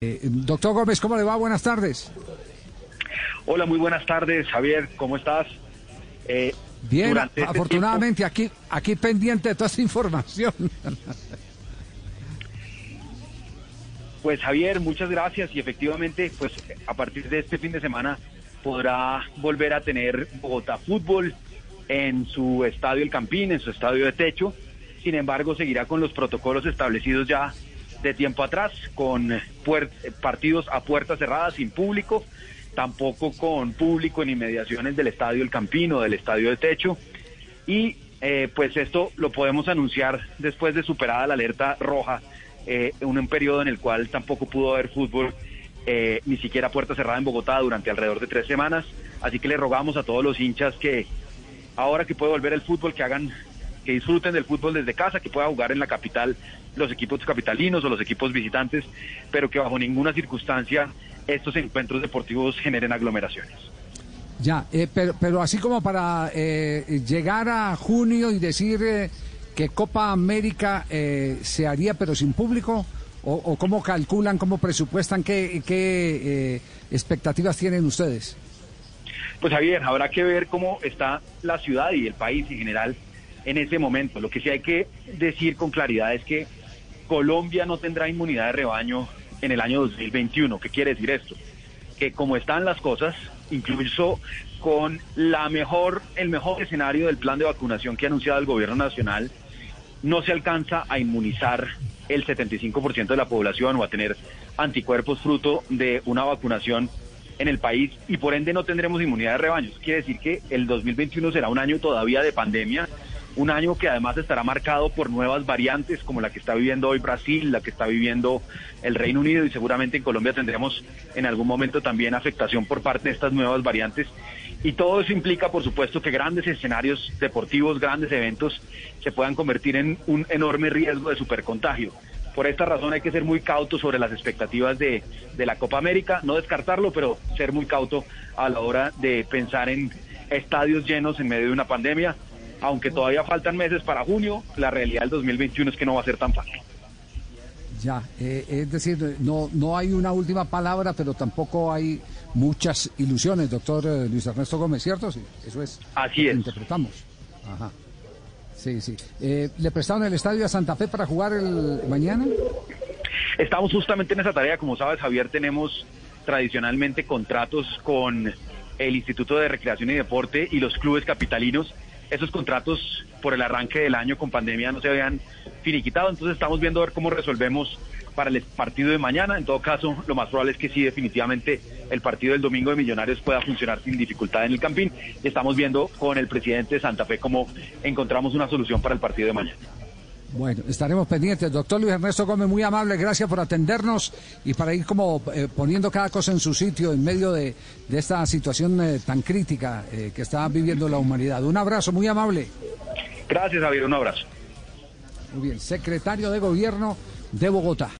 Eh, doctor Gómez, ¿cómo le va? Buenas tardes. Hola, muy buenas tardes, Javier, ¿cómo estás? Eh, Bien, este afortunadamente aquí, aquí pendiente de toda esta información. Pues Javier, muchas gracias y efectivamente, pues a partir de este fin de semana podrá volver a tener Bogotá Fútbol en su estadio El Campín, en su estadio de techo. Sin embargo, seguirá con los protocolos establecidos ya de tiempo atrás, con partidos a puertas cerradas, sin público, tampoco con público en inmediaciones del Estadio El Campino, del Estadio de Techo. Y eh, pues esto lo podemos anunciar después de superada la alerta roja, eh, en un periodo en el cual tampoco pudo haber fútbol, eh, ni siquiera puerta cerrada en Bogotá durante alrededor de tres semanas. Así que le rogamos a todos los hinchas que ahora que puede volver el fútbol, que hagan que disfruten del fútbol desde casa, que pueda jugar en la capital los equipos capitalinos o los equipos visitantes, pero que bajo ninguna circunstancia estos encuentros deportivos generen aglomeraciones. Ya, eh, pero, pero así como para eh, llegar a junio y decir eh, que Copa América se haría pero sin público, o, cómo calculan, cómo presupuestan, qué, qué expectativas tienen ustedes. Pues Javier, habrá que ver cómo está la ciudad y el país en general en ese momento. Lo que sí hay que decir con claridad es que Colombia no tendrá inmunidad de rebaño en el año 2021. ¿Qué quiere decir esto? Que como están las cosas, incluso con la mejor, el mejor escenario del plan de vacunación que ha anunciado el gobierno nacional, no se alcanza a inmunizar el 75% de la población o a tener anticuerpos fruto de una vacunación en el país y por ende no tendremos inmunidad de rebaños. Quiere decir que el 2021 será un año todavía de pandemia un año que además estará marcado por nuevas variantes como la que está viviendo hoy Brasil, la que está viviendo el Reino Unido y seguramente en Colombia tendremos en algún momento también afectación por parte de estas nuevas variantes. Y todo eso implica, por supuesto, que grandes escenarios deportivos, grandes eventos se puedan convertir en un enorme riesgo de supercontagio. Por esta razón hay que ser muy cauto sobre las expectativas de, de la Copa América, no descartarlo, pero ser muy cauto a la hora de pensar en estadios llenos en medio de una pandemia aunque todavía faltan meses para junio, la realidad del 2021 es que no va a ser tan fácil. Ya, eh, es decir, no, no hay una última palabra, pero tampoco hay muchas ilusiones, doctor eh, Luis Ernesto Gómez, ¿cierto? Sí, eso es. Así es. Interpretamos. Ajá. Sí, sí. Eh, ¿Le prestaron el estadio a Santa Fe para jugar el mañana? Estamos justamente en esa tarea. Como sabes, Javier, tenemos tradicionalmente contratos con el Instituto de Recreación y Deporte y los clubes capitalinos esos contratos por el arranque del año con pandemia no se habían finiquitado, entonces estamos viendo a ver cómo resolvemos para el partido de mañana. En todo caso, lo más probable es que sí, definitivamente el partido del domingo de Millonarios pueda funcionar sin dificultad en el Campín. Estamos viendo con el presidente de Santa Fe cómo encontramos una solución para el partido de mañana. Bueno, estaremos pendientes. Doctor Luis Ernesto Gómez, muy amable, gracias por atendernos y para ir como eh, poniendo cada cosa en su sitio en medio de, esta situación eh, tan crítica eh, que está viviendo la humanidad. Un abrazo, muy amable. Gracias, Javier, un abrazo. Muy bien, secretario de Gobierno de Bogotá.